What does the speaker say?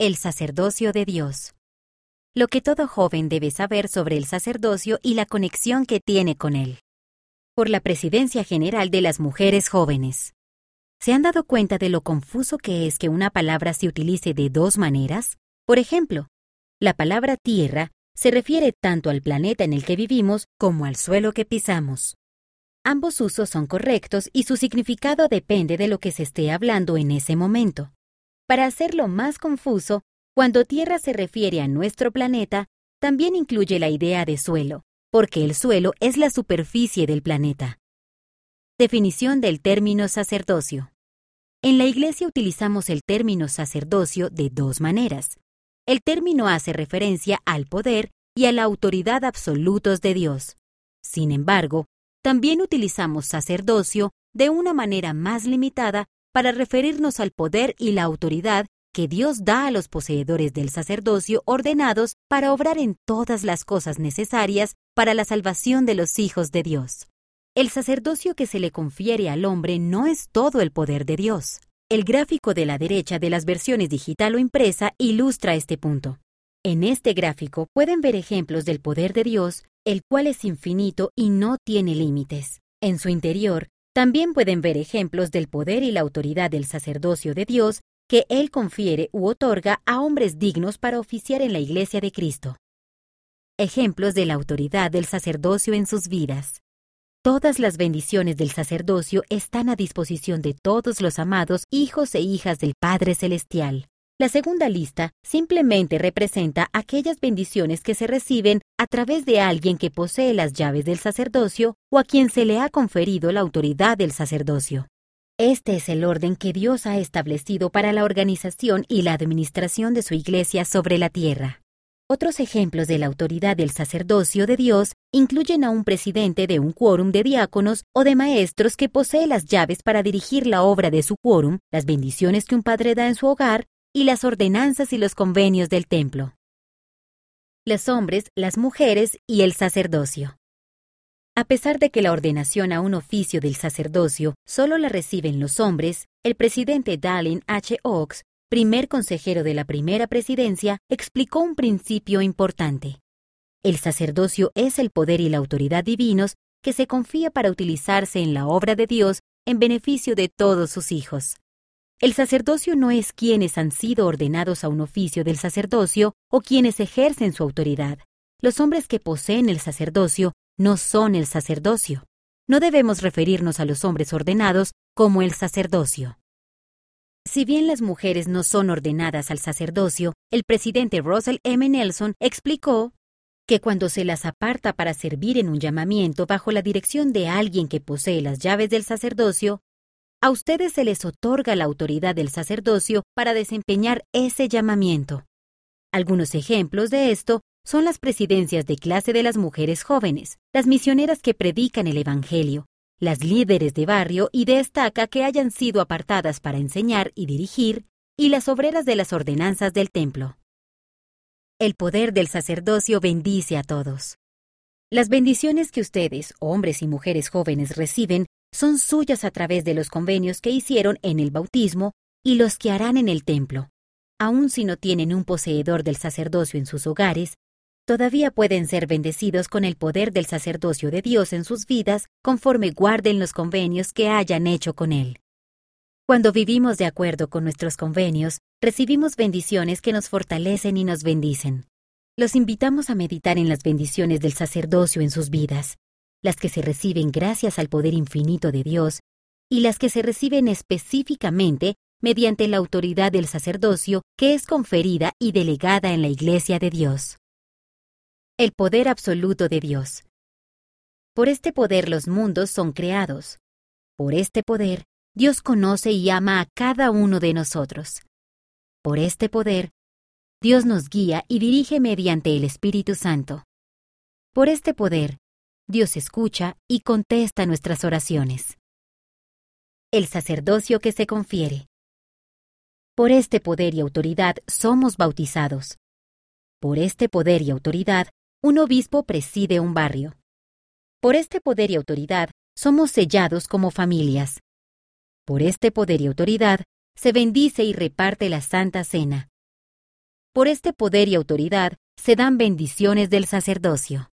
El sacerdocio de Dios. Lo que todo joven debe saber sobre el sacerdocio y la conexión que tiene con él. Por la Presidencia General de las Mujeres Jóvenes. ¿Se han dado cuenta de lo confuso que es que una palabra se utilice de dos maneras? Por ejemplo, la palabra tierra se refiere tanto al planeta en el que vivimos como al suelo que pisamos. Ambos usos son correctos y su significado depende de lo que se esté hablando en ese momento. Para hacerlo más confuso, cuando Tierra se refiere a nuestro planeta, también incluye la idea de suelo, porque el suelo es la superficie del planeta. Definición del término sacerdocio. En la Iglesia utilizamos el término sacerdocio de dos maneras. El término hace referencia al poder y a la autoridad absolutos de Dios. Sin embargo, también utilizamos sacerdocio de una manera más limitada para referirnos al poder y la autoridad que Dios da a los poseedores del sacerdocio ordenados para obrar en todas las cosas necesarias para la salvación de los hijos de Dios. El sacerdocio que se le confiere al hombre no es todo el poder de Dios. El gráfico de la derecha de las versiones digital o impresa ilustra este punto. En este gráfico pueden ver ejemplos del poder de Dios, el cual es infinito y no tiene límites. En su interior también pueden ver ejemplos del poder y la autoridad del sacerdocio de Dios que Él confiere u otorga a hombres dignos para oficiar en la Iglesia de Cristo. Ejemplos de la autoridad del sacerdocio en sus vidas. Todas las bendiciones del sacerdocio están a disposición de todos los amados hijos e hijas del Padre Celestial. La segunda lista simplemente representa aquellas bendiciones que se reciben a través de alguien que posee las llaves del sacerdocio o a quien se le ha conferido la autoridad del sacerdocio. Este es el orden que Dios ha establecido para la organización y la administración de su iglesia sobre la tierra. Otros ejemplos de la autoridad del sacerdocio de Dios incluyen a un presidente de un quórum de diáconos o de maestros que posee las llaves para dirigir la obra de su quórum, las bendiciones que un padre da en su hogar y las ordenanzas y los convenios del templo. Los hombres, las mujeres y el sacerdocio. A pesar de que la ordenación a un oficio del sacerdocio solo la reciben los hombres, el presidente Dallin H. Oaks, primer consejero de la primera presidencia, explicó un principio importante. El sacerdocio es el poder y la autoridad divinos que se confía para utilizarse en la obra de Dios en beneficio de todos sus hijos. El sacerdocio no es quienes han sido ordenados a un oficio del sacerdocio o quienes ejercen su autoridad. Los hombres que poseen el sacerdocio no son el sacerdocio. No debemos referirnos a los hombres ordenados como el sacerdocio. Si bien las mujeres no son ordenadas al sacerdocio, el presidente Russell M. Nelson explicó que cuando se las aparta para servir en un llamamiento bajo la dirección de alguien que posee las llaves del sacerdocio, a ustedes se les otorga la autoridad del sacerdocio para desempeñar ese llamamiento. Algunos ejemplos de esto son las presidencias de clase de las mujeres jóvenes, las misioneras que predican el Evangelio, las líderes de barrio y de estaca que hayan sido apartadas para enseñar y dirigir, y las obreras de las ordenanzas del templo. El poder del sacerdocio bendice a todos. Las bendiciones que ustedes, hombres y mujeres jóvenes, reciben son suyas a través de los convenios que hicieron en el bautismo y los que harán en el templo. Aun si no tienen un poseedor del sacerdocio en sus hogares, todavía pueden ser bendecidos con el poder del sacerdocio de Dios en sus vidas conforme guarden los convenios que hayan hecho con Él. Cuando vivimos de acuerdo con nuestros convenios, recibimos bendiciones que nos fortalecen y nos bendicen. Los invitamos a meditar en las bendiciones del sacerdocio en sus vidas las que se reciben gracias al poder infinito de Dios y las que se reciben específicamente mediante la autoridad del sacerdocio que es conferida y delegada en la Iglesia de Dios. El poder absoluto de Dios. Por este poder los mundos son creados. Por este poder, Dios conoce y ama a cada uno de nosotros. Por este poder, Dios nos guía y dirige mediante el Espíritu Santo. Por este poder, Dios escucha y contesta nuestras oraciones. El sacerdocio que se confiere. Por este poder y autoridad somos bautizados. Por este poder y autoridad, un obispo preside un barrio. Por este poder y autoridad, somos sellados como familias. Por este poder y autoridad, se bendice y reparte la Santa Cena. Por este poder y autoridad se dan bendiciones del sacerdocio.